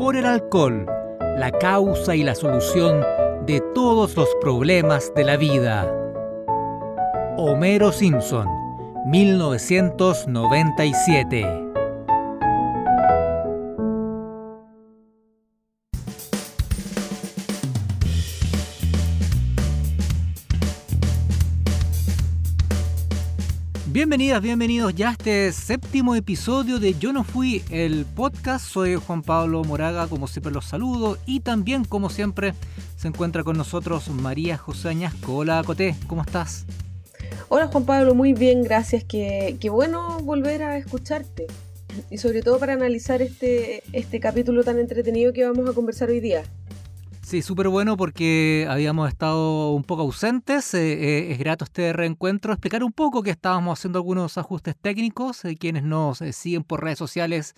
por el alcohol, la causa y la solución de todos los problemas de la vida. Homero Simpson, 1997. Bienvenidas, bienvenidos ya a este séptimo episodio de Yo no fui el podcast. Soy Juan Pablo Moraga, como siempre los saludo y también como siempre se encuentra con nosotros María José Añasco. Hola Coté, ¿cómo estás? Hola Juan Pablo, muy bien, gracias. Qué, qué bueno volver a escucharte y sobre todo para analizar este, este capítulo tan entretenido que vamos a conversar hoy día. Sí, súper bueno porque habíamos estado un poco ausentes. Eh, eh, es grato este reencuentro. Explicar un poco que estábamos haciendo algunos ajustes técnicos. Eh, quienes nos siguen por redes sociales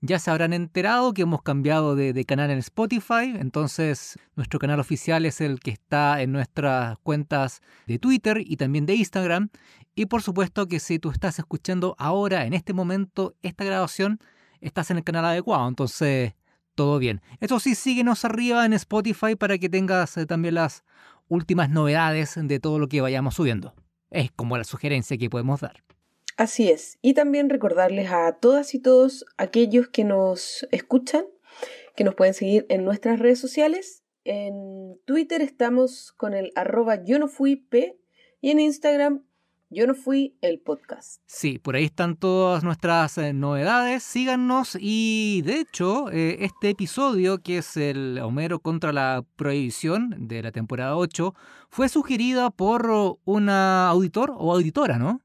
ya se habrán enterado que hemos cambiado de, canal en Spotify. Entonces, nuestro canal oficial es el que está en nuestras cuentas de Twitter y también de Instagram. Y por supuesto que si tú estás escuchando ahora, en este momento, esta grabación, estás en el canal adecuado. Entonces, todo bien. Eso sí, síguenos arriba en Spotify para que tengas eh, también las últimas novedades de todo lo que vayamos subiendo. Es como la sugerencia que podemos dar. Así es. Y también recordarles a todas y todos aquellos que nos escuchan que nos pueden seguir en nuestras redes sociales. En Twitter estamos con el arroba yo no fui P y en Instagram yo no fui el podcast. Sí, por ahí están todas nuestras eh, novedades. Síganos y de hecho eh, este episodio que es el Homero contra la prohibición de la temporada 8 fue sugerido por una auditor o auditora, ¿no?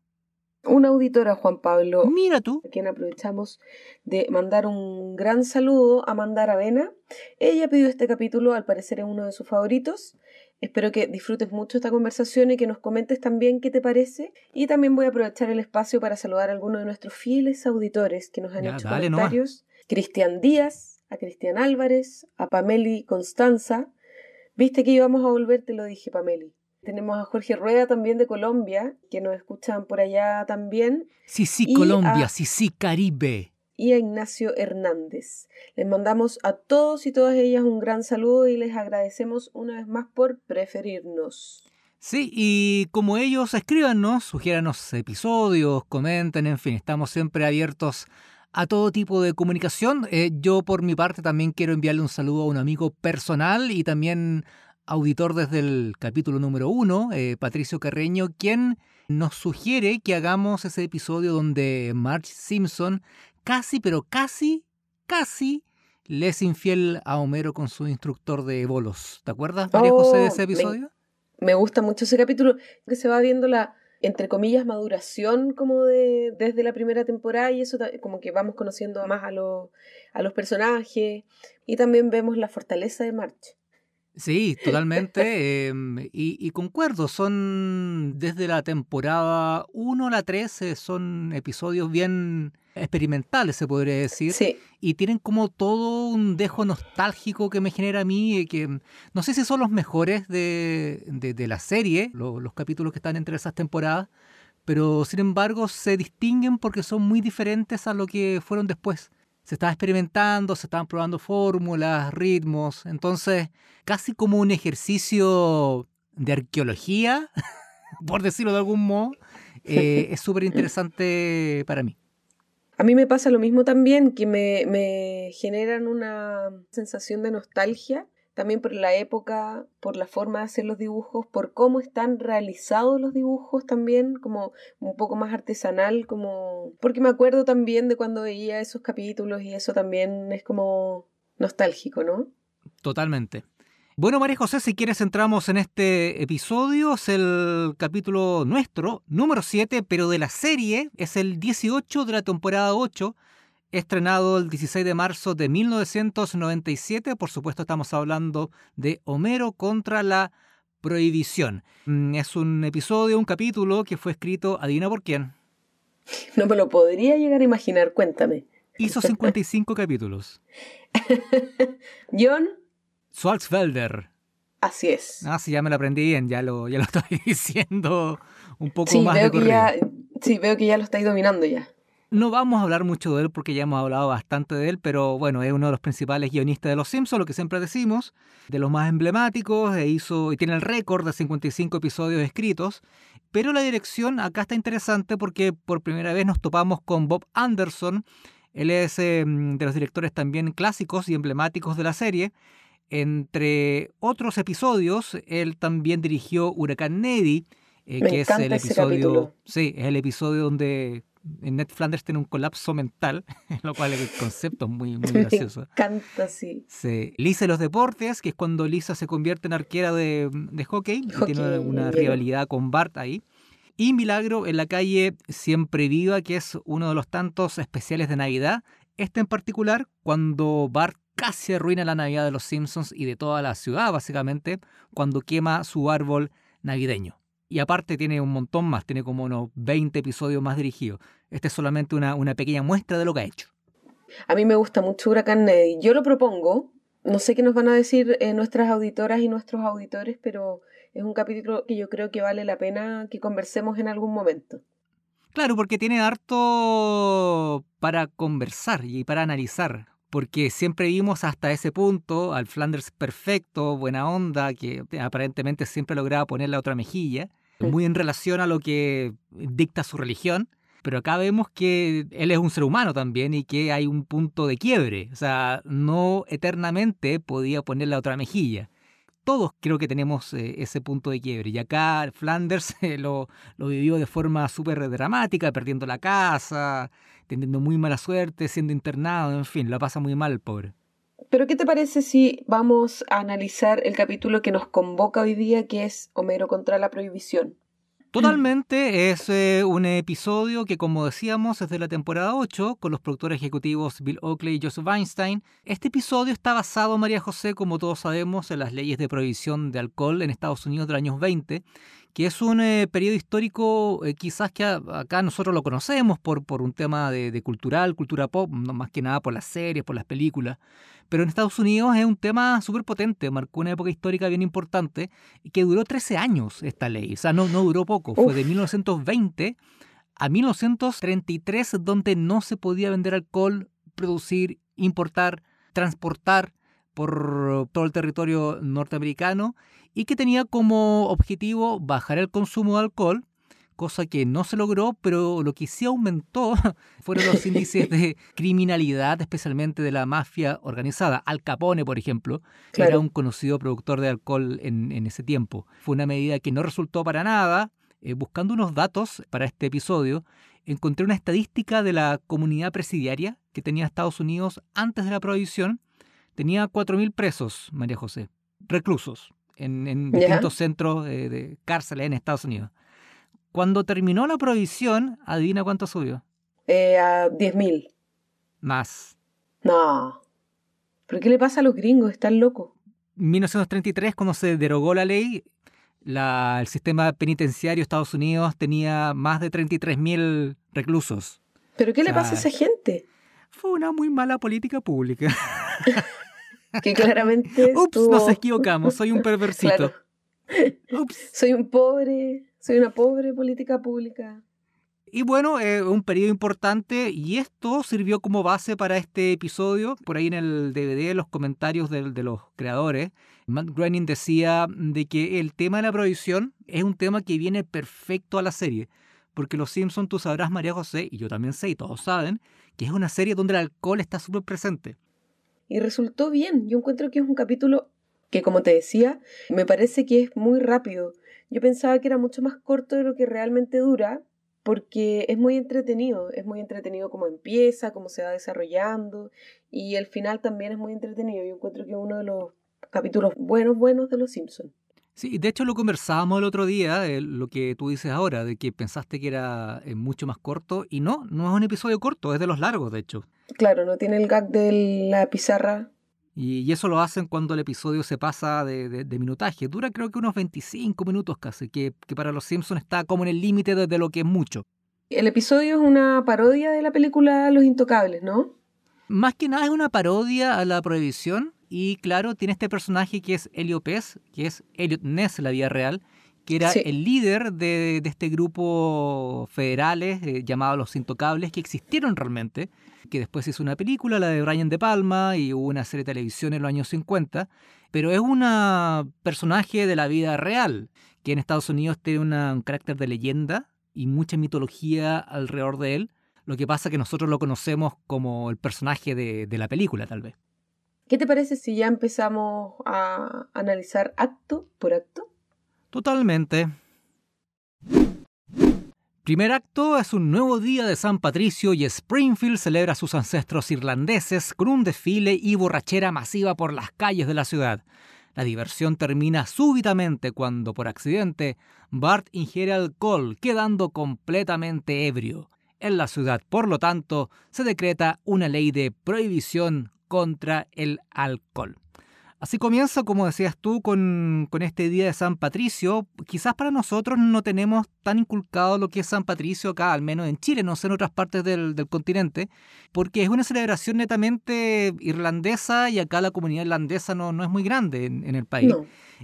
Una auditora, Juan Pablo. Mira tú. A quien aprovechamos de mandar un gran saludo a Mandar Avena. Ella pidió este capítulo, al parecer es uno de sus favoritos. Espero que disfrutes mucho esta conversación y que nos comentes también qué te parece. Y también voy a aprovechar el espacio para saludar a algunos de nuestros fieles auditores que nos han hecho comentarios. Cristian Díaz, a Cristian Álvarez, a Pameli Constanza. Viste que íbamos a volver, te lo dije, Pameli. Tenemos a Jorge Rueda también de Colombia, que nos escuchan por allá también. Sí, sí, Colombia, sí, sí, Caribe y a Ignacio Hernández. Les mandamos a todos y todas ellas un gran saludo y les agradecemos una vez más por preferirnos. Sí, y como ellos escríbanos, sugiéranos episodios, comenten, en fin, estamos siempre abiertos a todo tipo de comunicación. Eh, yo por mi parte también quiero enviarle un saludo a un amigo personal y también auditor desde el capítulo número uno, eh, Patricio Carreño, quien nos sugiere que hagamos ese episodio donde Marge Simpson casi, pero casi, casi le es infiel a Homero con su instructor de bolos. ¿Te acuerdas, María José, de ese oh, episodio? Me, gusta mucho ese capítulo, que se va viendo la, entre comillas, maduración como de desde la primera temporada y eso como que vamos conociendo más a, a los personajes y también vemos la fortaleza de March. Sí, totalmente. Em, y, concuerdo, son desde la temporada 1 a la 13, son episodios bien experimentales, se podría decir. Sí. Y tienen como todo un dejo nostálgico que me genera a mí, que no sé si son los mejores de, de, la serie, los capítulos que están entre esas temporadas, pero sin embargo se distinguen porque son muy diferentes a lo que fueron después se estaba experimentando, se estaban probando fórmulas, ritmos, entonces casi como un ejercicio de arqueología, por decirlo de algún modo, eh, es súper interesante para mí. A mí me pasa lo mismo también, que me, me generan una sensación de nostalgia también por la época, por la forma de hacer los dibujos, por cómo están realizados los dibujos también, como un poco más artesanal, como porque me acuerdo también de cuando veía esos capítulos y eso también es como nostálgico, ¿no? Totalmente. Bueno, María José, si quieres entramos en este episodio, es el capítulo nuestro, número 7, pero de la serie, es el 18 de la temporada 8, estrenado el 16 de marzo de 1997. Por supuesto, estamos hablando de Homero contra la prohibición. Mm, es un episodio, un capítulo que fue escrito, adivina por quién. No me lo podría llegar a imaginar, cuéntame. Hizo 55 capítulos. John Swartzfelder. Así es. Ah, sí, ya me lo aprendí bien, ya lo, ya lo estoy diciendo un poco más veo que ya, Sí, veo que ya lo estáis dominando ya. No vamos a hablar mucho de él porque ya hemos hablado bastante de él, pero bueno, es uno de los principales guionistas de Los Simpsons, lo que siempre decimos, de los más emblemáticos, e hizo y tiene el récord de 55 episodios escritos. Pero la dirección acá está interesante porque por primera vez nos topamos con Bob Anderson. Él es eh, de los directores también clásicos y emblemáticos de la serie. Entre otros episodios, él también dirigió Huracán Neddy, eh, que es el episodio, sí, es el episodio donde Ned Flanders tiene un colapso mental, lo cual el concepto es muy, muy gracioso. Me encanta, sí. sí. Lisa y los deportes, que es cuando Lisa se convierte en arquera de, de hockey, y tiene una, rivalidad con Bart ahí. Y Milagro en la calle Siempre Viva, que es uno de los tantos especiales de Navidad. Este en particular, cuando Bart casi arruina la Navidad de los Simpsons y de toda la ciudad, básicamente, cuando quema su árbol navideño. Y aparte tiene un montón más, tiene como unos 20 episodios más dirigidos. Este es solamente una, una pequeña muestra de lo que ha hecho. A mí me gusta mucho Huracán Neddy. Yo lo propongo. No sé qué nos van a decir eh, nuestras auditoras y nuestros auditores, pero es un capítulo que yo creo que vale la pena que conversemos en algún momento. Claro, porque tiene harto para conversar y para analizar porque siempre vimos hasta ese punto al Flanders perfecto, buena onda, que aparentemente siempre lograba poner la otra mejilla, muy en relación a lo que dicta su religión. Pero acá vemos que él es un ser humano también y que hay un punto de quiebre. O sea, no eternamente podía poner la otra mejilla todos creo que tenemos eh, ese punto de quiebre. Y acá Flanders lo, lo, vivió de forma súper dramática, perdiendo la casa, teniendo muy mala suerte, siendo internado, en fin, la pasa muy mal pobre. Pero ¿qué te parece si vamos a analizar el capítulo que nos convoca hoy día, que es Homero contra la prohibición? Totalmente, es eh, un episodio que como decíamos es de la temporada 8 con los productores ejecutivos Bill Oakley y Joseph Weinstein. Este episodio está basado, María José, como todos sabemos, en las leyes de prohibición de alcohol en Estados Unidos de los años 20 que es un eh, periodo histórico eh, quizás que acá nosotros lo conocemos por, por un tema de, cultural, cultura pop, no más que nada por las series, por las películas, pero en Estados Unidos es un tema súper potente, marcó una época histórica bien importante que duró 13 años esta ley, o sea, no, no duró poco, fue de 1920 a 1933 donde no se podía vender alcohol, producir, importar, transportar por todo el territorio norteamericano y que tenía como objetivo bajar el consumo de alcohol, cosa que no se logró, pero lo que sí aumentó fueron los índices de criminalidad, especialmente de la mafia organizada. Al Capone, por ejemplo, era un conocido productor de alcohol en, ese tiempo. Fue una medida que no resultó para nada. Eh, buscando unos datos para este episodio, encontré una estadística de la comunidad presidiaria que tenía Estados Unidos antes de la prohibición. Tenía 4.000 presos, María José, reclusos en, distintos centros de, cárceles en Estados Unidos. Cuando terminó la prohibición, adivina cuánto subió. Eh, a 10.000. Más. No. ¿Pero qué le pasa a los gringos? Están locos. 1933, cuando se derogó la ley, la, el sistema penitenciario de Estados Unidos tenía más de 33.000 reclusos. ¿Pero qué le pasa a esa gente? Fue una muy mala política pública. que claramente. Ups, nos equivocamos, soy un perversito. Ups. Soy un pobre, soy una pobre política pública. Y bueno, eh, un periodo importante y esto sirvió como base para este episodio. Por ahí en el DVD, los comentarios de, de los creadores, Matt Groening decía de que el tema de la prohibición es un tema que viene perfecto a la serie. Porque Los Simpsons, tú sabrás, María José, y yo también sé, y todos saben, que es una serie donde el alcohol está súper presente y resultó bien. Yo encuentro que es un capítulo que, como te decía, me parece que es muy rápido. Yo pensaba que era mucho más corto de lo que realmente dura, porque es muy entretenido, es muy entretenido cómo empieza, cómo se va desarrollando, y el final también es muy entretenido. Yo encuentro que es uno de los capítulos buenos, buenos de Los Simpsons. Sí, de hecho lo conversábamos el otro día, eh, lo que tú dices ahora, de que pensaste que era eh, mucho más corto, y no, no es un episodio corto, es de los largos, de hecho. Claro, no tiene el gag de la pizarra. Y, eso lo hacen cuando el episodio se pasa de, minutaje. Dura creo que unos 25 minutos casi, que, que para los Simpsons está como en el límite de lo que es mucho. El episodio es una parodia de la película Los Intocables, ¿no? Más que nada es una parodia a la prohibición y claro, tiene este personaje que es Helio Pez, que es Elliot Ness en la vida real, que era el líder de, este grupo federales eh, llamado Los Intocables, que existieron realmente, que después hizo una película, la de Brian De Palma, y hubo una serie de televisión en los años 50, pero es un personaje de la vida real, que en Estados Unidos tiene un carácter de leyenda y mucha mitología alrededor de él. Lo que pasa es que nosotros lo conocemos como el personaje de, de la película, tal vez. ¿Qué te parece si ya empezamos a analizar acto por acto? Totalmente. Primer acto es un nuevo día de San Patricio y Springfield celebra a sus ancestros irlandeses con un desfile y borrachera masiva por las calles de la ciudad. La diversión termina súbitamente cuando, por accidente, Bart ingiere alcohol, quedando completamente ebrio. En la ciudad, por lo tanto, se decreta una ley de prohibición contra el alcohol. Así comienza, como decías tú, con, este Día de San Patricio. Quizás para nosotros no tenemos tan inculcado lo que es San Patricio acá, al menos en Chile, no sé en otras partes del, continente, porque es una celebración netamente irlandesa y acá la comunidad irlandesa no, no es muy grande en, el país.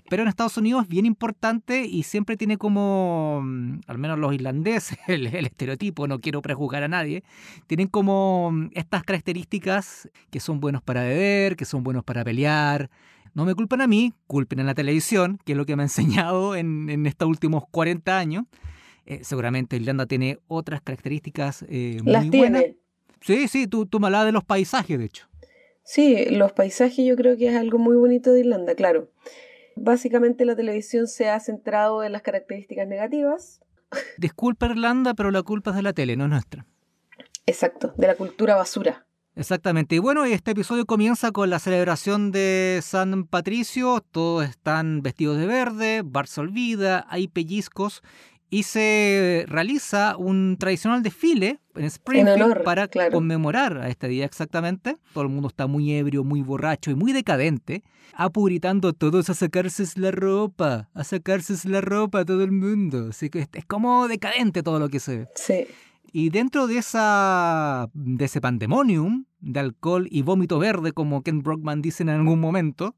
Pero en Estados Unidos es bien importante y siempre tiene como, mm, al menos los irlandeses, el, el estereotipo, no quiero prejuzgar a nadie, tienen como mm, estas características que son buenos para beber, que son buenos para pelear, no me culpen a mí, culpen a la televisión, que es lo que me ha enseñado en, estos últimos 40 años. Eh, seguramente Irlanda tiene otras características eh, muy Las buenas. Sí, sí, tú, tú me hablabas de los paisajes, de hecho. Sí, los paisajes yo creo que es algo muy bonito de Irlanda, claro. Básicamente la televisión se ha centrado en las características negativas. Disculpa Irlanda, pero la culpa es de la tele, no nuestra. Exacto, de la cultura basura. Exactamente. Y bueno, este episodio comienza con la celebración de San Patricio. Todos están vestidos de verde, Bart se olvida, hay pellizcos y se realiza un tradicional desfile en Springfield para conmemorar a este día exactamente. Todo el mundo está muy ebrio, muy borracho y muy decadente, apuritando a todos a sacarse la ropa, a sacarse la ropa todo el mundo. Así que es como decadente todo lo que se ve. Sí. Y dentro de, esa, de ese pandemonium de alcohol y vómito verde, como Ken Brockman dice en algún momento,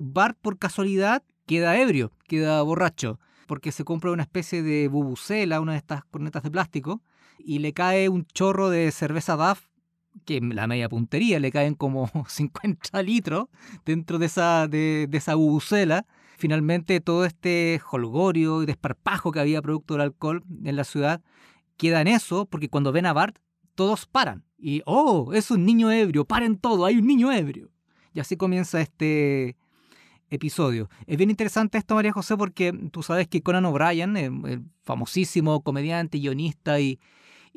Bart por casualidad queda ebrio, queda borracho, porque se compra una especie de bubucela, una de estas cornetas de plástico, y le cae un chorro de cerveza Duff, que la media puntería, le caen como 50 litros dentro de esa, de esa bubucela. Finalmente todo este holgorio y desparpajo que había producto del alcohol en la ciudad queda en eso, porque cuando ven a Bart, todos paran. Y, oh, es un niño ebrio, paren todo, hay un niño ebrio. Y así comienza este episodio. Es bien interesante esto, María José, porque tú sabes que Conan O'Brien, el, famosísimo comediante, guionista y,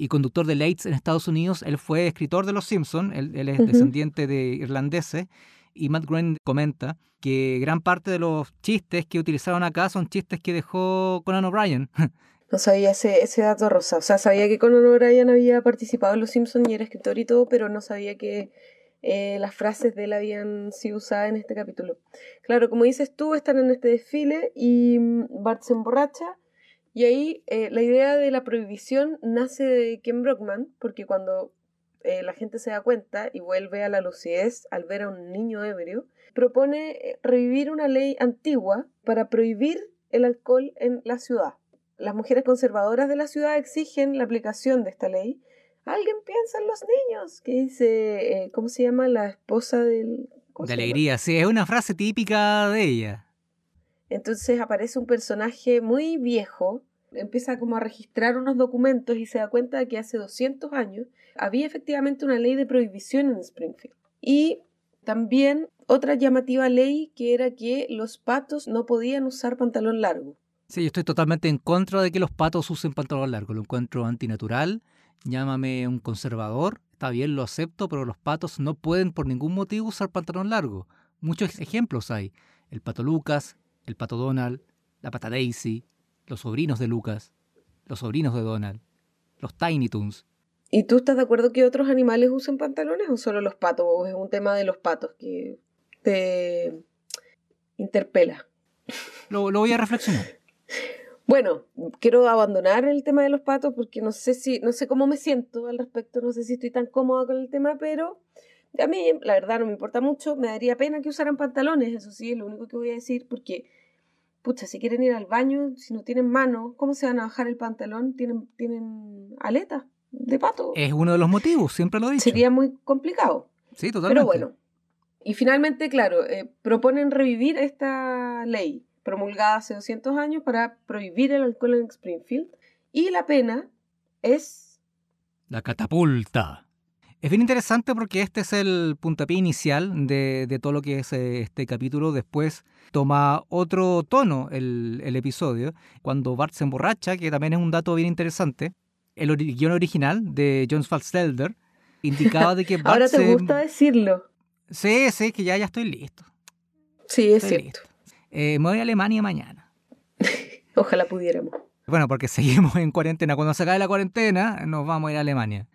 conductor de Lates en Estados Unidos, él fue escritor de Los Simpsons, él, es descendiente de irlandeses, y Matt Groening comenta que gran parte de los chistes que utilizaron acá son chistes que dejó Conan O'Brien. No sabía ese, ese dato rosa. O sea, sabía que Conan O'Brien había participado en Los Simpsons y era escritor y todo, pero no sabía que eh, las frases de él habían sido usadas en este capítulo. Claro, como dices tú, están en este desfile y mm, Bart se emborracha. Y ahí eh, la idea de la prohibición nace de Ken Brockman, porque cuando eh, la gente se da cuenta y vuelve a la lucidez al ver a un niño ebrio, propone revivir una ley antigua para prohibir el alcohol en la ciudad las mujeres conservadoras de la ciudad exigen la aplicación de esta ley. Alguien piensa en los niños, que dice, eh, ¿cómo se llama la esposa del... De alegría, sí, es una frase típica de ella. Entonces aparece un personaje muy viejo, empieza como a registrar unos documentos y se da cuenta de que hace 200 años había efectivamente una ley de prohibición en Springfield. Y también otra llamativa ley que era que los patos no podían usar pantalón largo. Sí, yo estoy totalmente en contra de que los patos usen pantalón largo. Lo encuentro antinatural. Llámame un conservador. Está bien, lo acepto, pero los patos no pueden por ningún motivo usar pantalón largo. Muchos ejemplos hay. El pato Lucas, el pato Donald, la pata Daisy, los sobrinos de Lucas, los sobrinos de Donald, los Tiny Toons. ¿Y tú estás de acuerdo que otros animales usen pantalones o solo los patos? ¿O es un tema de los patos que te interpela? Lo, lo voy a reflexionar. Bueno, quiero abandonar el tema de los patos porque no sé si, no sé cómo me siento al respecto, no sé si estoy tan cómoda con el tema, pero a mí la verdad no me importa mucho, me daría pena que usaran pantalones, eso sí, es lo único que voy a decir, porque pucha, si quieren ir al baño, si no tienen mano, ¿cómo se van a bajar el pantalón? Tienen, tienen aletas de pato. Es uno de los motivos, siempre lo he dicho. Sería muy complicado. Sí, totalmente. Pero bueno. Y finalmente, claro, eh, proponen revivir esta ley promulgada hace 200 años para prohibir el alcohol en Springfield. Y la pena es... La catapulta. Es bien interesante porque este es el puntapié inicial de, todo lo que es eh, este capítulo. Después toma otro tono el, episodio, cuando Bart se emborracha, que también es un dato bien interesante. El guion original de John Falstelder indicaba de que Bart Ahora te gusta decirlo. Sí, sí, que ya, ya estoy listo. Sí, es cierto. Eh, me voy a Alemania mañana. Ojalá pudiéramos. Bueno, porque seguimos en cuarentena. Cuando se acabe la cuarentena, nos vamos a ir a Alemania.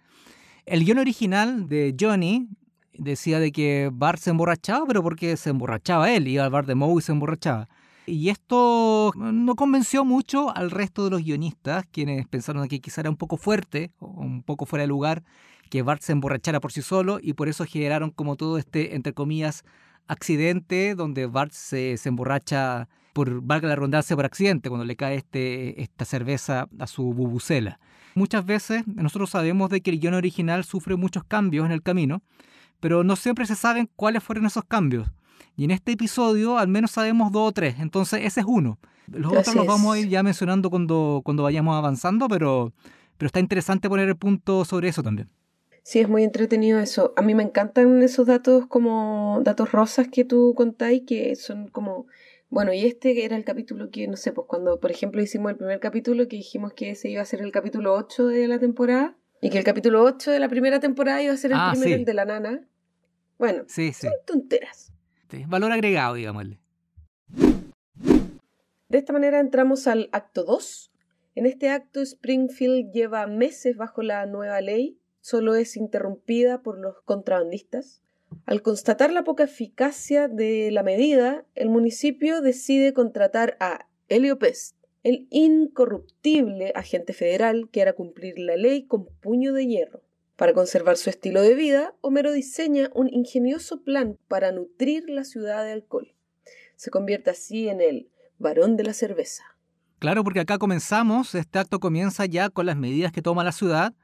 El guion original de Johnny decía de que Bart se emborrachaba, pero porque se emborrachaba él, iba al bar de Moe y se emborrachaba. Y esto no convenció mucho al resto de los guionistas, quienes pensaron que quizá era un poco fuerte, o un poco fuera de lugar, que Bart se emborrachara por sí solo, y por eso generaron como todo este, entre comillas, accidente donde Bart se, se emborracha por, valga la redundancia, por accidente, cuando le cae este, esta cerveza a su bubucela. Muchas veces nosotros sabemos de que el guion original sufre muchos cambios en el camino, pero no siempre se saben cuáles fueron esos cambios. Y en este episodio al menos sabemos dos o tres, entonces ese es uno. Los otros los vamos a ir ya mencionando cuando, cuando vayamos avanzando, pero, pero está interesante poner el punto sobre eso también. Sí, es muy entretenido eso. A mí me encantan esos datos como datos rosas que tú contáis, que son como bueno, y este era el capítulo que, no sé, pues cuando, por ejemplo, hicimos el primer capítulo que dijimos que ese iba a ser el capítulo 8 de la temporada y que el capítulo 8 de la primera temporada iba a ser el ah, primero, de la nana. Bueno, sí, son tonteras. valor agregado, digámosle. De esta manera entramos al acto 2. En este acto, Springfield lleva meses bajo la nueva ley, solo es interrumpida por los contrabandistas. Al constatar la poca eficacia de la medida, el municipio decide contratar a Helio Pest, el incorruptible agente federal que hará cumplir la ley con puño de hierro. Para conservar su estilo de vida, Homero diseña un ingenioso plan para nutrir la ciudad de alcohol. Se convierte así en el varón de la cerveza. Claro, porque acá comenzamos, este acto comienza ya con las medidas que toma la ciudad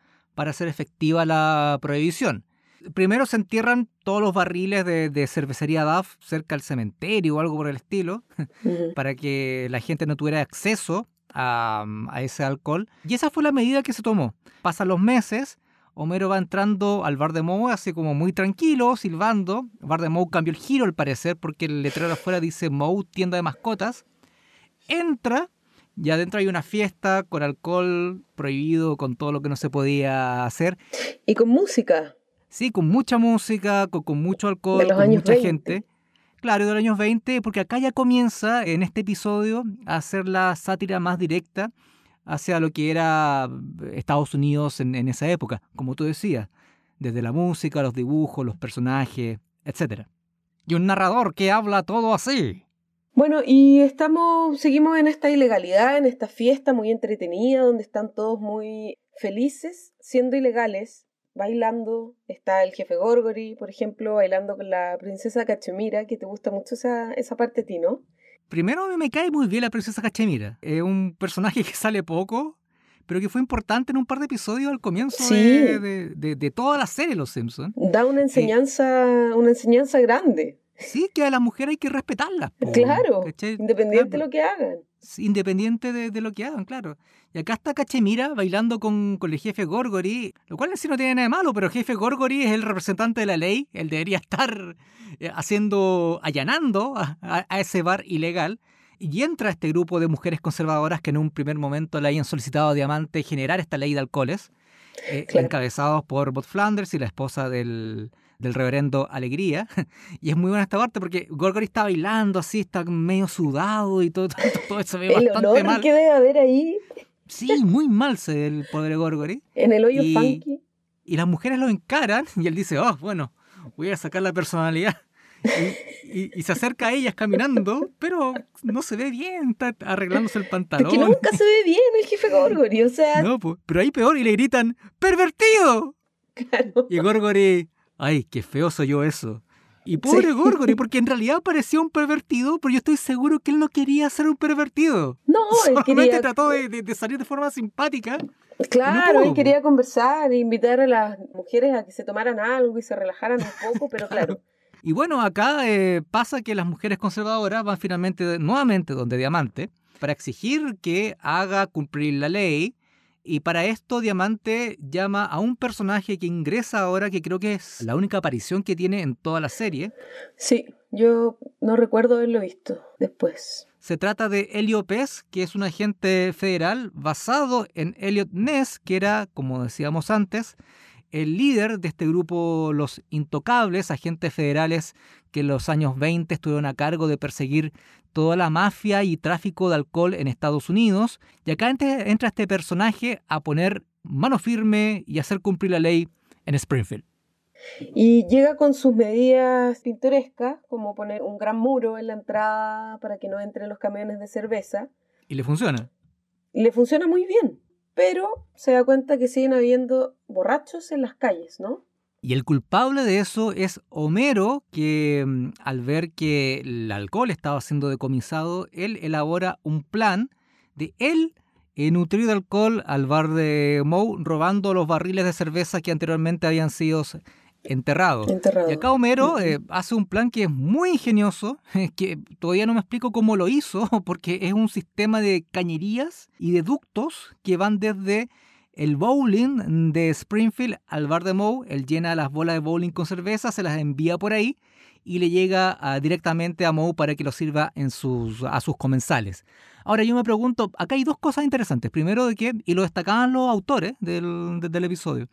para hacer efectiva la prohibición primero se entierran todos los barriles de, cervecería DAF cerca del cementerio o algo por el estilo, para que la gente no tuviera acceso a, ese alcohol. Y esa fue la medida que se tomó. Pasan los meses, Homero va entrando al bar de Moe así como muy tranquilo, silbando. El bar de Moe cambió el giro al parecer porque el letrero afuera dice Moe, tienda de mascotas. Entra y adentro hay una fiesta con alcohol prohibido, con todo lo que no se podía hacer. Y con música. Sí, con mucha música, con, mucho alcohol, con mucha gente. Claro, de los años 20, porque acá ya comienza en este episodio a hacer la sátira más directa hacia lo que era eh, Estados Unidos en, esa época, como tú decías, desde la música, los dibujos, los personajes, etc. Y un narrador que habla todo así. Bueno, y estamos, seguimos en esta ilegalidad, en esta fiesta muy entretenida, donde están todos muy felices, siendo ilegales, bailando. Está el jefe Gorgory, por ejemplo, bailando con la princesa Cachemira, que te gusta mucho esa, esa parte a ti, ¿no? Primero me cae muy bien la princesa Cachemira. Es un personaje que sale poco, pero que fue importante en un par de episodios al comienzo de, de, toda la serie Los Simpsons. Da una enseñanza, una enseñanza grande. Sí, que a las mujeres hay que respetarlas. claro, independiente de lo que hagan. Independiente de, lo que hagan, claro. Y acá está Cachemira bailando con, con el jefe Gorgory, lo cual sí no tiene nada de malo, pero el jefe Gorgory es el representante de la ley, él debería estar eh, haciendo, allanando a, ese bar ilegal. Y entra este grupo de mujeres conservadoras que en un primer momento le hayan solicitado a Diamante generar esta ley de alcoholes, eh, encabezados por Bot Flanders y la esposa del, del reverendo Alegría. Y es muy buena esta parte porque Gorgory está bailando así, está medio sudado y todo, todo, eso ve bastante olor mal. que debe haber ahí. Sí, muy mal se ve el pobre Gorgory. En el hoyo funky. Y las mujeres lo encaran y él dice, oh, bueno, voy a sacar la personalidad. Y, se acerca a ellas caminando, pero no se ve bien, está arreglándose el pantalón. Porque nunca se ve bien el jefe Gorgory, o sea. No, pero ahí peor y le gritan, ¡pervertido! Claro. Y Gorgory, ay, qué feo soy yo eso. Y pobre Gorgory, porque en realidad parecía un pervertido, pero yo estoy seguro que él no quería ser un pervertido. No, él Solamente quería... trató de, de- de salir de forma simpática. Claro, pudo, él quería conversar e invitar a las mujeres a que se tomaran algo y se relajaran un poco, pero claro, Y bueno, acá eh, pasa que las mujeres conservadoras van finalmente nuevamente donde Diamante para exigir que haga cumplir la ley. Y para esto Diamante llama a un personaje que ingresa ahora, que creo que es la única aparición que tiene en toda la serie. sí, yo no recuerdo haberlo visto después. Se trata de Elio Pez, que es un agente federal basado en Elliot Ness, que era, como decíamos antes, el líder de este grupo Los Intocables, agentes federales que en los años 20 estuvieron a cargo de perseguir toda la mafia y tráfico de alcohol en Estados Unidos. Y acá ent- entra este personaje a poner mano firme y hacer cumplir la ley en Springfield. Y llega con sus medidas pintorescas, como poner un gran muro en la entrada para que no entren los camiones de cerveza. Y le funciona. Y le funciona muy bien, pero se da cuenta que siguen habiendo borrachos en las calles, ¿no? Y el culpable de eso es Homero, que mm, al ver que el alcohol estaba siendo decomisado, él elabora un plan de él nutrir de alcohol al bar de Moe, robando los barriles de cerveza que anteriormente habían sido enterrados. Enterrado. Y acá Homero eh, hace un plan que es muy ingenioso, que todavía no me explico cómo lo hizo, porque es un sistema de cañerías y de ductos que van desde el bowling de Springfield al bar de Moe. Él llena las bolas de bowling con cerveza, se las envía por ahí y le llega ah, directamente a Moe para que lo sirva en sus, a sus comensales. Ahora yo me pregunto, acá hay dos cosas interesantes. Primero de que, y lo destacaban los autores del, del episodio,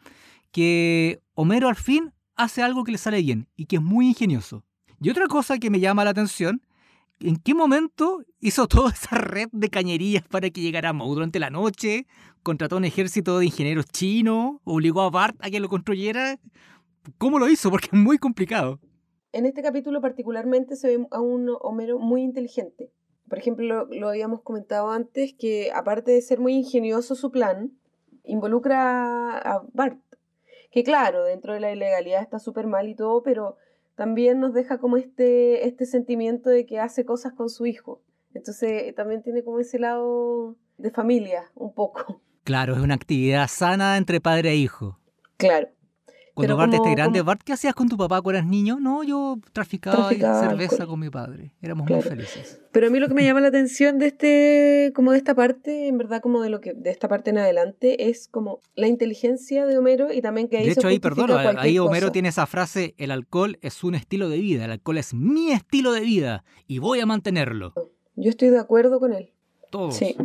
que Homero al fin hace algo que le sale bien y que es muy ingenioso. Y otra cosa que me llama la atención, ¿en qué momento hizo toda esa red de cañerías para que llegara Moe durante la noche? ¿Contrató un ejército de ingenieros chinos? ¿Obligó a Bart a que lo construyera? ¿Cómo lo hizo? Porque es muy complicado. En este capítulo particularmente se ve a un Homero muy inteligente. Por ejemplo, lo, lo habíamos comentado antes, que aparte de ser muy ingenioso su plan, involucra a Bart. Que claro, dentro de la ilegalidad está súper mal y todo, pero también nos deja como este, este sentimiento de que hace cosas con su hijo. Entonces también tiene como ese lado de familia, un poco. Claro, es una actividad sana entre padre e hijo. Claro. Cuando Bart como- esté grande, como- Bart, ¿qué hacías con tu papá cuando eras niño? No, yo traficaba, Traficaba cerveza alcohol. con mi padre. Éramos Claro. muy felices. Pero a mí lo que me llama la atención de este, como de esta parte, en verdad como de lo que, de esta parte en adelante, es como la inteligencia de Homero y también que ahí De se hecho, ahí, perdón, ahí Homero cosa. tiene esa frase, el alcohol es un estilo de vida, el alcohol es mi estilo de vida y voy a mantenerlo. Yo estoy de acuerdo con él. Todos. Sí.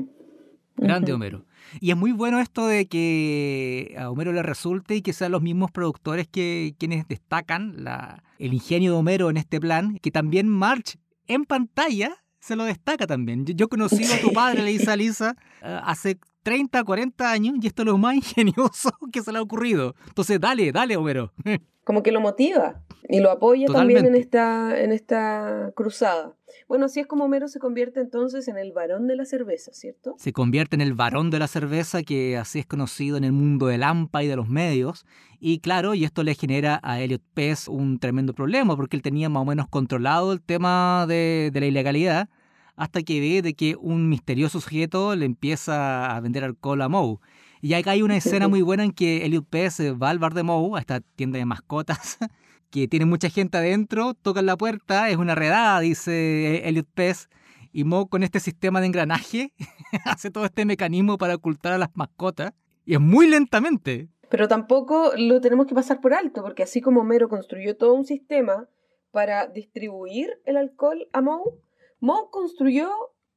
Grande. Homero. Y es muy bueno esto de que a Homero le resulte y que sean los mismos productores que quienes destacan la, el ingenio de Homero en este plan, que también March en pantalla se lo destaca también. Yo, yo conocí a tu padre, le dice a Lisa, eh, hace 30, 40 años y esto es lo más ingenioso que se le ha ocurrido. Entonces, dale, dale, Homero. Como que lo motiva y lo apoya también en esta, en esta cruzada. Bueno, así es como Homero se convierte entonces en el varón de la cerveza, ¿cierto? se convierte en el varón de la cerveza, que así es conocido en el mundo del AMPA y de los medios. Y claro, y esto le genera a Elliot Pez un tremendo problema, porque él tenía más o menos controlado el tema de, de la ilegalidad, hasta que ve de que un misterioso sujeto le empieza a vender alcohol a Moe. Y acá hay una escena muy buena en que Elliot Pez va al bar de Moe, a esta tienda de mascotas, que tiene mucha gente adentro, tocan la puerta, es una redada, dice Elliot Pez, y Moe con este sistema de engranaje hace todo este mecanismo para ocultar a las mascotas, y es muy lentamente. Pero tampoco lo tenemos que pasar por alto, porque así como Homero construyó todo un sistema para distribuir el alcohol a Moe, Moe construyó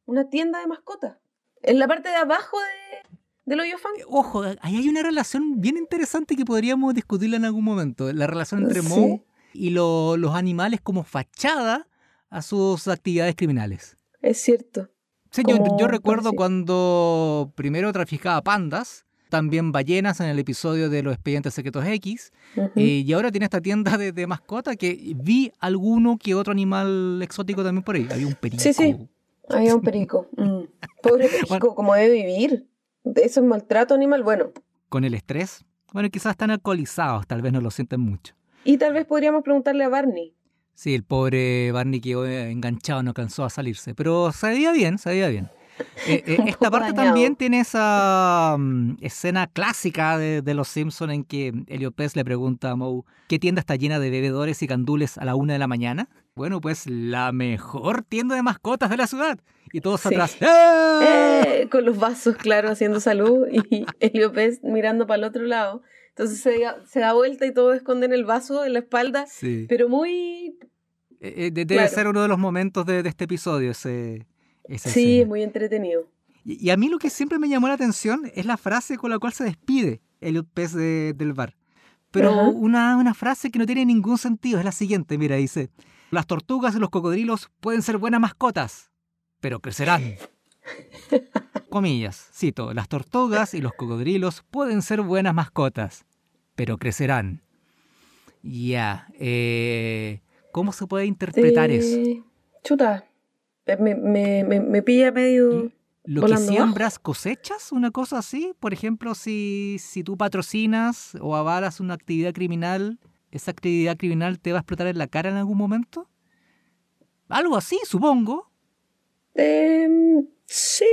una tienda de mascotas. En la parte de abajo de, del hoyo fan. Ojo, ahí hay una relación bien interesante que podríamos discutirla en algún momento, la relación entre Sí. Moe y lo- los animales como fachada a sus actividades criminales. Es cierto. Sí, yo, recuerdo cuando primero traficaba pandas, también ballenas en el episodio de los expedientes secretos X, eh, y ahora tiene esta tienda de, de mascota que vi alguno que otro animal exótico también por ahí. Había un perico. Sí, sí. Había un perico. Mm. Pobre perico, como debe vivir. Eso es maltrato animal. Bueno, Con el estrés. Bueno, quizás están alcoholizados, tal vez no lo sienten mucho. y tal vez podríamos preguntarle a Barney. Sí, el pobre Barney quedó enganchado, no alcanzó a salirse. Pero se veía bien, se veía bien. Eh, eh, esta parte también tiene esa mm, escena clásica de, Los Simpsons en que Elio Pez le pregunta a Moe ¿qué tienda está llena de bebedores y candules a la una de la mañana? Bueno, pues la mejor tienda de mascotas de la ciudad. Y todos atrás. ¡Eh! Con los vasos, claro, haciendo salud y Elio Pez mirando para el otro lado. Entonces se, da vuelta y todos esconden el vaso en la espalda, pero muy... debe ser uno de los momentos de, de este episodio, ese, sí, es muy entretenido. Y, a mí lo que siempre me llamó la atención es la frase con la cual se despide el Pez del bar. Pero una, una frase que no tiene ningún sentido es la siguiente, mira, dice, las tortugas y los cocodrilos pueden ser buenas mascotas, pero crecerán. Comillas, cito, las tortugas y los cocodrilos pueden ser buenas mascotas, pero crecerán. Ya, eh, ¿cómo se puede interpretar eso? Chuta, eh, me, me, me, pilla medio... Lo que siembras cosechas, una cosa así. Por ejemplo, si, si tú patrocinas o avalas una actividad criminal, ¿esa actividad criminal te va a explotar en la cara en algún momento? Algo así, supongo. Eh, sí.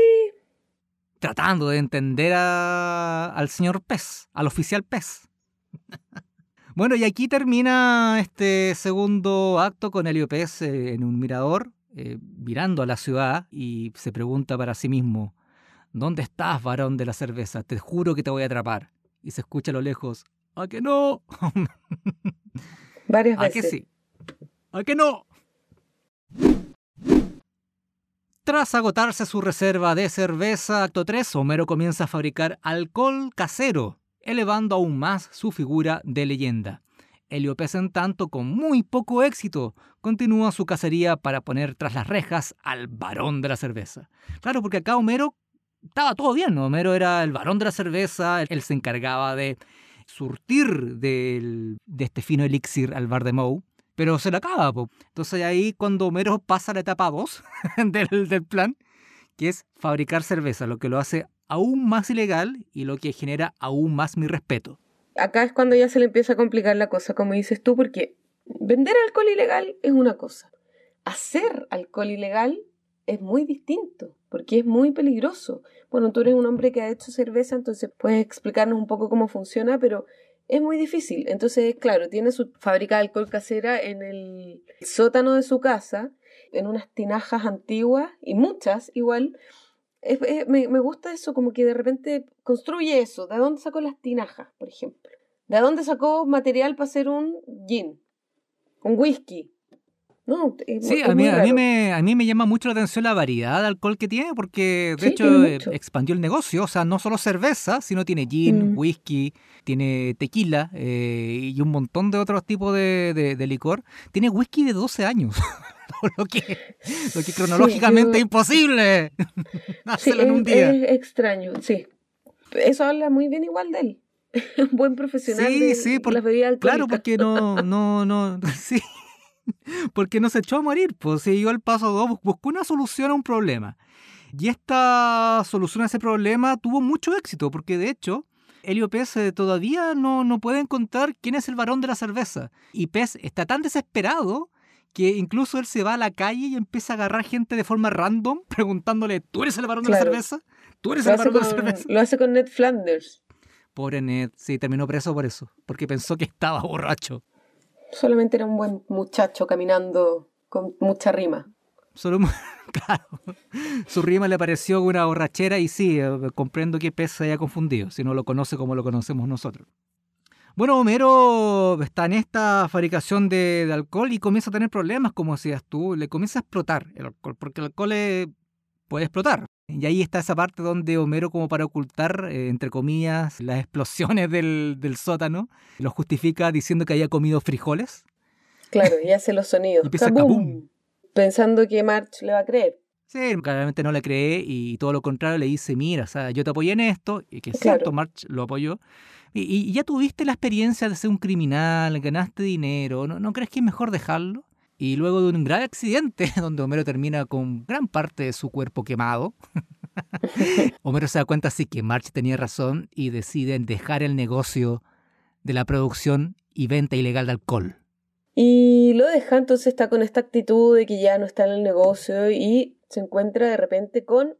Tratando de entender al señor Pez, al oficial Pez. bueno, y aquí termina este segundo acto con Helio Pez eh, en un mirador eh, mirando a la ciudad y se pregunta para sí mismo, ¿dónde estás, varón de la cerveza? Te juro que te voy a atrapar. Y se escucha a lo lejos, ¿a que no? Varias veces. ¿A que sí? ¿A que no? Tras agotarse su reserva de cerveza, acto 3, Homero comienza a fabricar alcohol casero, elevando aún más su figura de leyenda. Heliopes, en tanto, con muy poco éxito, continúa su cacería para poner tras las rejas al varón de la cerveza. Claro, porque acá Homero estaba todo bien, Homero era el varón de la cerveza, él se encargaba de surtir de este fino elixir al bar de Moe, pero se le acaba. Entonces ahí cuando Homero pasa la etapa 2 del, del plan, que es fabricar cerveza, lo que lo hace aún más ilegal y lo que genera aún más mi respeto acá es cuando ya se le empieza a complicar la cosa, como dices tú, porque vender alcohol ilegal es una cosa. Hacer alcohol ilegal es muy distinto, porque es muy peligroso. Bueno, tú eres un hombre que ha hecho cerveza, entonces puedes explicarnos un poco cómo funciona, pero es muy difícil. Entonces, claro, tiene su fábrica de alcohol casera en el sótano de su casa, en unas tinajas antiguas, y muchas igual, me, me, gusta eso, como que de repente construye eso. ¿De dónde sacó las tinajas, por ejemplo? ¿De dónde sacó material para hacer un gin? Un whisky. No, sí, a, mí, a, mí me, a mí me llama mucho la atención la variedad de alcohol que tiene, porque de hecho eh, expandió el negocio. O sea, no solo cerveza, sino tiene gin, mm. whisky, tiene tequila eh, y un montón de otros tipos de, de licor. Tiene whisky de 12 años. lo que, lo que cronológicamente es imposible hacerlo en un día. Es extraño, sí. Eso habla muy bien igual de él. un buen profesional sí, de, sí, por, Claro, porque no, no, no, sí. Porque no se echó a morir, pues siguió el paso 2, buscó una solución a un problema. Y esta solución a ese problema tuvo mucho éxito, porque de hecho, Helio Pez eh, todavía no, no puede encontrar quién es el varón de la cerveza. Y Pez está tan desesperado que incluso él se va a la calle y empieza a agarrar gente de forma random preguntándole, ¿tú eres el varón de la cerveza? ¿Tú eres el varón de la cerveza? Lo hace con Ned Flanders. Pobre Ned, sí, terminó preso por eso, porque pensó que estaba borracho. Solamente era un buen muchacho caminando con mucha rima. Solo, claro, su rima le pareció una borrachera y sí, eh, comprendo que Pez se haya confundido, si no lo conoce como lo conocemos nosotros. Bueno, Homero está en esta fabricación de, alcohol y comienza a tener problemas, como decías tú, le comienza a explotar el alcohol, porque el alcohol puede explotar. Y ahí está esa parte donde Homero, como para ocultar, eh, entre comillas, las explosiones del, sótano, lo justifica diciendo que había comido frijoles. Claro, y hace los sonidos. Y Pensando que March le va a creer. Sí, claramente no le cree y todo lo contrario le dice, mira, o sea, yo te apoyé en esto, y que es cierto, March lo apoyó, y, ya tuviste la experiencia de ser un criminal, ganaste dinero, ¿no, ¿no crees que es mejor dejarlo? Y luego de un grave accidente, donde Homero termina con gran parte de su cuerpo quemado, Homero se da cuenta así que March tenía razón y deciden dejar el negocio de la producción y venta ilegal de alcohol. Y lo deja, entonces está con esta actitud de que ya no está en el negocio y se encuentra de repente con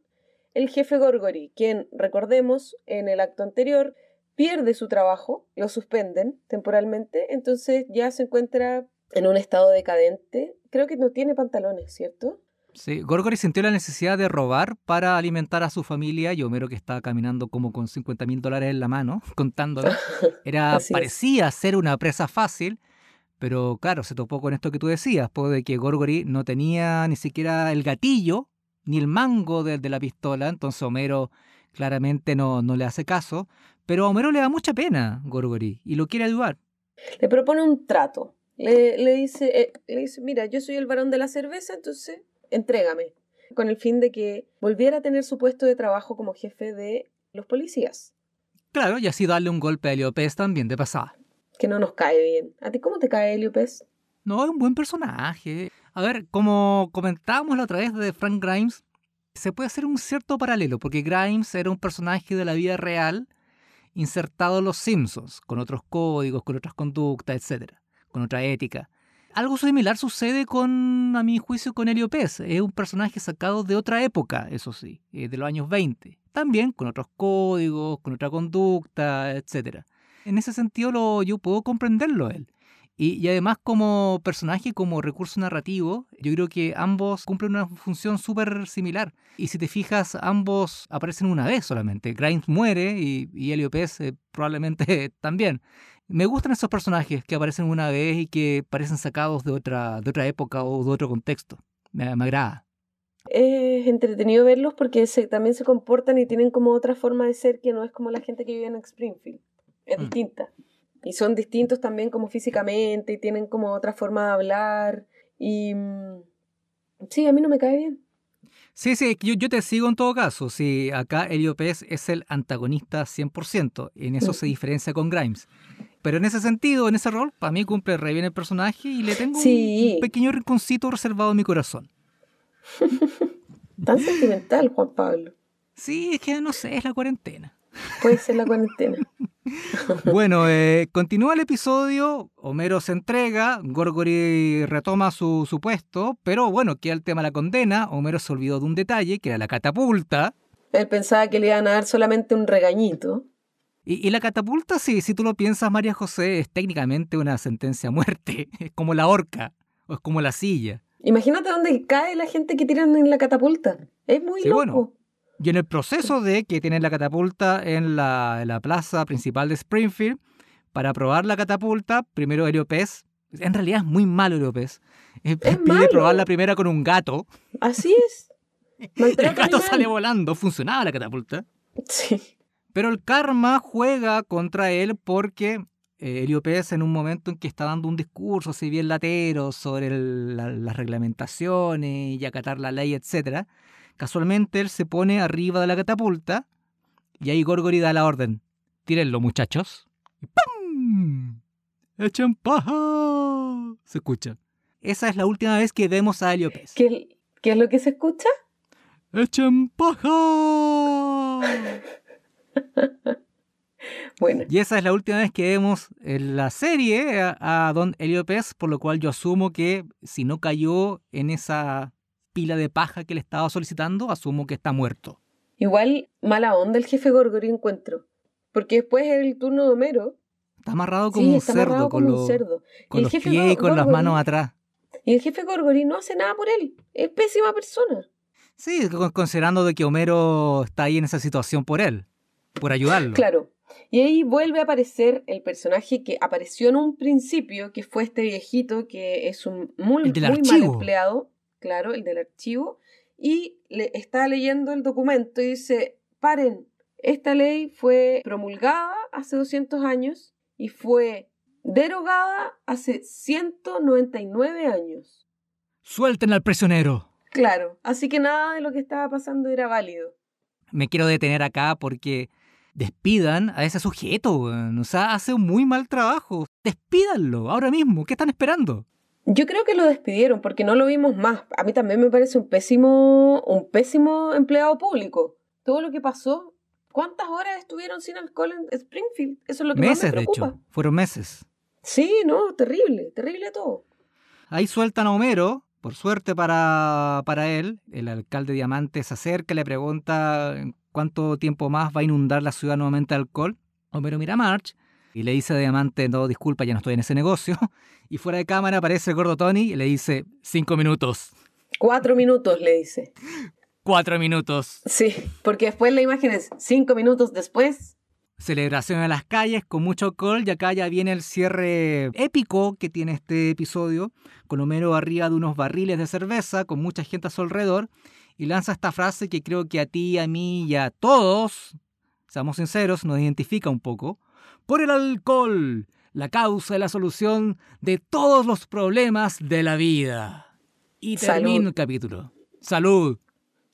el jefe Gorgori, quien, recordemos, en el acto anterior pierde su trabajo, lo suspenden temporalmente, entonces ya se encuentra en un estado decadente. Creo que no tiene pantalones, ¿cierto? Sí, Gorgory sintió la necesidad de robar para alimentar a su familia y Homero que estaba caminando como con 50 mil dólares en la mano, contándolo, era, parecía ser una presa fácil, pero claro, se topó con esto que tú decías, pues, de que Gorgory no tenía ni siquiera el gatillo ni el mango de, la pistola, entonces Homero claramente no, no le hace caso, pero a Homero le da mucha pena Gorgory y lo quiere ayudar. Le propone un trato. Le, dice, eh, le dice, mira, yo soy el varón de la cerveza, entonces entrégame, con el fin de que volviera a tener su puesto de trabajo como jefe de los policías. Claro, y así darle un golpe a Helio también de pasada. Que no nos cae bien. ¿A ti cómo te cae Helio No, es un buen personaje. A ver, como comentábamos la otra vez de Frank Grimes, se puede hacer un cierto paralelo, porque Grimes era un personaje de la vida real insertado en los Simpsons, con otros códigos, con otras conductas, etc., con otra ética. Algo similar sucede con, a mi juicio, con Helio Pez. Es un personaje sacado de otra época, eso sí, eh, de los años 20. También con otros códigos, con otra conducta, etc. En ese sentido lo, yo puedo comprenderlo él. Y, además como personaje, como recurso narrativo, yo creo que ambos cumplen una función súper similar. Y si te fijas, ambos aparecen una vez solamente. Grimes muere y, y Helio Pez eh, probablemente también. Me gustan esos personajes que aparecen una vez y que parecen sacados de otra, de otra época o de otro contexto. Me, agrada. Es entretenido verlos porque también se comportan y tienen como otra forma de ser que no es como la gente que vive en Springfield. Es mm. distinta. Y son distintos también como físicamente y tienen como otra forma de hablar. Y mm, sí, a mí no me cae bien. Sí, sí, yo, yo te sigo en todo caso. Sí, acá Elio Pérez es el antagonista 100%. En eso se diferencia con Grimes. Pero en ese sentido, en ese rol, para mí cumple re bien el personaje y le tengo un pequeño rinconcito reservado en mi corazón. Tan sentimental, Juan Pablo. Sí, es que no sé, es la cuarentena. Puede ser la cuarentena. bueno, eh, continúa el episodio, Homero se entrega, Gorgory retoma su, su puesto, pero bueno, queda el tema de la condena, Homero se olvidó de un detalle, que era la catapulta. Él pensaba que le iban a dar solamente un regañito. Y, la catapulta, sí, si tú lo piensas, María José, es técnicamente una sentencia a muerte. Es como la horca o es como la silla. Imagínate dónde cae la gente que tiran en la catapulta. Es muy loco. Bueno. Y en el proceso de que tienen la catapulta en la, plaza principal de Springfield, para probar la catapulta, primero Pez, en realidad es muy malo Aeropez, eh, pide probar la primera con un gato. Así es. el gato sale volando, funcionaba la catapulta. Sí. Pero el karma juega contra él porque eh, Helio en un momento en que está dando un discurso así bien latero sobre las reglamentaciones y acatar la ley, etc., casualmente él se pone arriba de la catapulta y ahí Gorgori da la orden. Tírenlo, muchachos. Y ¡Pum! ¡Echen paja! Se escucha. Esa es la última vez que vemos a Helio ¿Qué, ¿Qué es lo que se escucha? ¡Echen paja! bueno. Y esa es la última vez que vemos en la serie a, Don Elio por lo cual yo asumo que si no cayó en esa pila de paja que le estaba solicitando, asumo que está muerto. Igual mala onda el jefe Gorgori encuentro. Porque después es el turno de Homero. Está amarrado como un cerdo, con, los, con los pies y con las manos atrás. Y el jefe Gorgori no hace nada por él. Es pésima persona. Sí, considerando de que Homero está ahí en esa situación por él por ayudarlo. Claro. Y ahí vuelve a aparecer el personaje que apareció en un principio, que fue este viejito que es un muy, muy mal empleado, claro, el del archivo, y le está leyendo el documento y dice, paren, esta ley fue promulgada hace 200 años y fue derogada hace 199 años. Suelten al prisionero. Claro, así que nada de lo que estaba pasando era válido. Me quiero detener acá porque despidan a ese sujeto, O sea, hace un muy mal trabajo. Despídanlo ahora mismo. ¿Qué están esperando? Yo creo que lo despidieron porque no lo vimos más. A mí también me parece un pésimo, un pésimo empleado público. Todo lo que pasó. ¿Cuántas horas estuvieron sin alcohol en Springfield? Eso es lo que meses, más me preocupa. de hecho. Fueron meses. Sí, no, terrible, terrible todo. Ahí sueltan a Homero, por suerte para, para él, el alcalde Diamante se acerca y le pregunta cuánto tiempo más va a inundar la ciudad nuevamente de alcohol. Homero mira a March y le dice a Diamante, no, disculpa, ya no estoy en ese negocio. Y fuera de cámara aparece el gordo Tony y le dice, cinco minutos. Cuatro minutos, le dice. Cuatro minutos. Sí, porque después la imagen es cinco minutos después. Celebración en las calles con mucho alcohol y acá ya viene el cierre épico que tiene este episodio, con Homero arriba de unos barriles de cerveza, con mucha gente a su alrededor, y lanza esta frase que creo que a ti, a mí y a todos, seamos sinceros, nos identifica un poco. Por el alcohol, la causa y la solución de todos los problemas de la vida. Y termina el capítulo. Salud.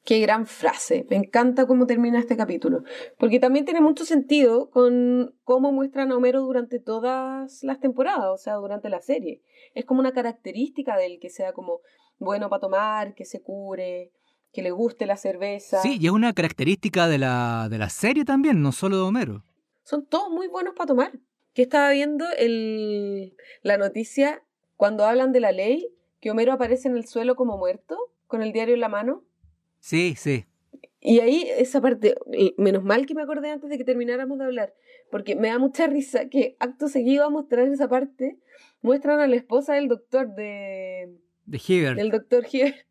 Qué gran frase. Me encanta cómo termina este capítulo. Porque también tiene mucho sentido con cómo muestran a Homero durante todas las temporadas, o sea, durante la serie. Es como una característica del que sea como bueno para tomar, que se cure, que le guste la cerveza. Sí, y es una característica de la, de la serie también, no solo de Homero. Son todos muy buenos para tomar. Que estaba viendo el, la noticia cuando hablan de la ley, que Homero aparece en el suelo como muerto, con el diario en la mano. Sí, sí. Y ahí esa parte, menos mal que me acordé antes de que termináramos de hablar, porque me da mucha risa que acto seguido a mostrar esa parte, muestran a la esposa del doctor de... De Hibbert. Del doctor Hibbert,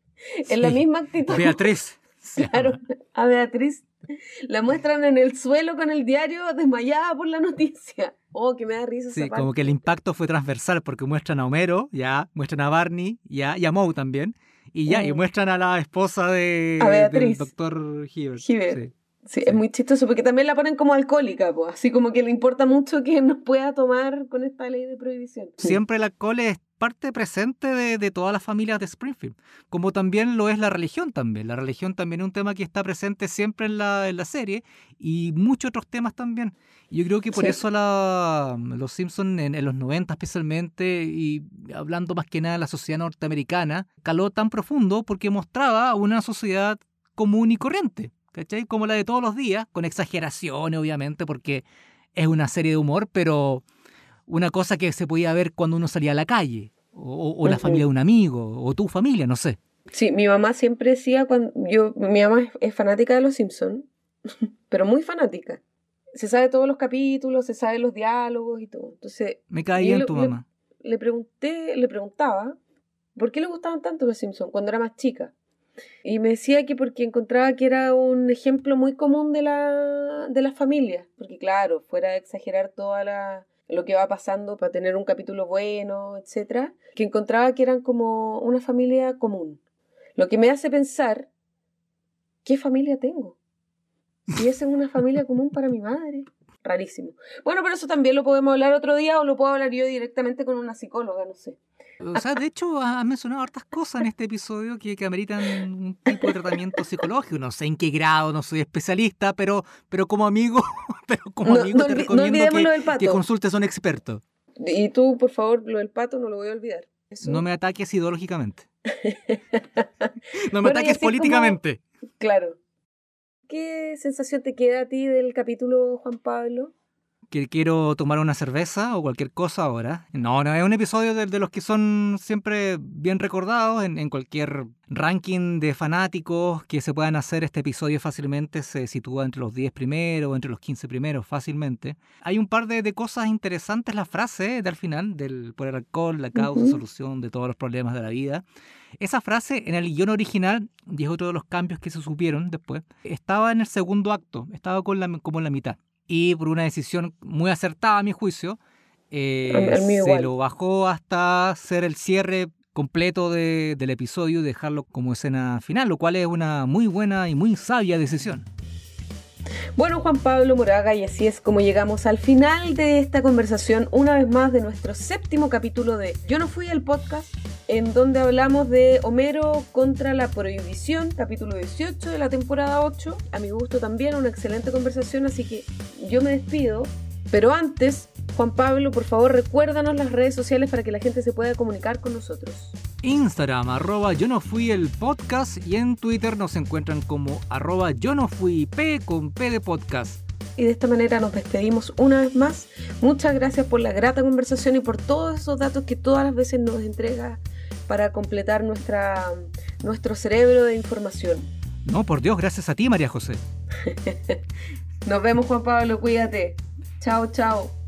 en la misma actitud. Beatriz. Claro, a Beatriz. La muestran en el suelo con el diario desmayada por la noticia. Oh, que me da risa Sí, esa como que el impacto fue transversal porque muestran a Homero, ya, muestran a Barney, ya, y a Moe también. Y ya, y Mm. muestran a la esposa de, del doctor Hibbert. Hibbert. Sí. Sí, Sí. es muy chistoso porque también la ponen como alcohólica, pues, así como que le importa mucho que no pueda tomar con esta ley de prohibición. Siempre el alcohol es parte presente de, de todas las familias de Springfield, como también lo es la religión también. La religión también es un tema que está presente siempre en la, en la serie y muchos otros temas también. Yo creo que por Sí. eso la- los Simpsons en, en los 90 especialmente, y hablando más que nada de la sociedad norteamericana, caló tan profundo porque mostraba una sociedad común y corriente, ¿cachai? Como la de todos los días, con exageraciones obviamente, porque es una serie de humor, pero una cosa que se podía ver cuando uno salía a la calle, o, o la familia de un amigo, o tu familia, no sé. Sí, mi mamá siempre decía cuando yo mi mamá es, es fanática de los Simpsons, pero muy fanática. Se sabe todos los capítulos, se sabe los diálogos y todo. Entonces, Me bien le- tu le- mamá. le pregunté, le preguntaba por qué le gustaban tanto los Simpsons cuando era más chica. Y me decía que porque encontraba que era un ejemplo muy común de la, de las familias. Porque claro, fuera de exagerar toda la, lo que va pasando para tener un capítulo bueno, etcétera, que encontraba que eran como una familia común. Lo que me hace pensar, ¿qué familia tengo? Si esa es una familia común para mi madre. Rarísimo. Bueno, pero eso también lo podemos hablar otro día o lo puedo hablar yo directamente con una psicóloga, no sé. O sea, de hecho, has mencionado hartas cosas en este episodio que, que ameritan un tipo de tratamiento psicológico. No sé en qué grado, no soy especialista, pero, pero como amigo, pero como No, amigo no te no recomiendo que, consultes a un experto. Y tú, por favor, lo del pato no lo voy a olvidar. Eso- No me ataques ideológicamente. No me Bueno, ataques como- políticamente. Claro. ¿Qué sensación te queda a ti del capítulo, Juan Pablo? Que quiero tomar una cerveza o cualquier cosa ahora. No, no, es un episodio de, de los que son siempre bien recordados en, en cualquier ranking de fanáticos que se puedan hacer. Este episodio fácilmente se sitúa entre los 10 primeros, entre los 15 primeros, fácilmente. Hay un par de, de cosas interesantes, la frase del final, del por el alcohol, la causa, Ujú. solución de todos los problemas de la vida. Esa frase en el guion original, y es otro de los cambios que se supieron después, estaba en el segundo acto, estaba con la, como en la mitad. Y por una decisión muy acertada, a mi juicio, eh, se igual. lo bajó hasta ser el cierre completo de- del episodio y dejarlo como escena final, lo cual es una muy buena y muy sabia decisión. Bueno, Juan Pablo Moraga, y así es como llegamos al final de esta conversación, una vez más de nuestro séptimo capítulo de Yo no fui al podcast, en donde hablamos de Homero contra la prohibición, capítulo 18 de la temporada 8. A mi gusto también una excelente conversación, así que yo me despido. Pero antes, Juan Pablo, por favor, recuérdanos las redes sociales para que la gente se pueda comunicar con nosotros. Instagram, arroba yo no fui el podcast y en Twitter nos encuentran como arroba yo no fui P con P de podcast. Y de esta manera nos despedimos una vez más. Muchas gracias por la grata conversación y por todos esos datos que todas las veces nos entrega para completar nuestra, nuestro cerebro de información. No, por Dios, gracias a ti, María José. Nos vemos, Juan Pablo, cuídate. Chao, chao.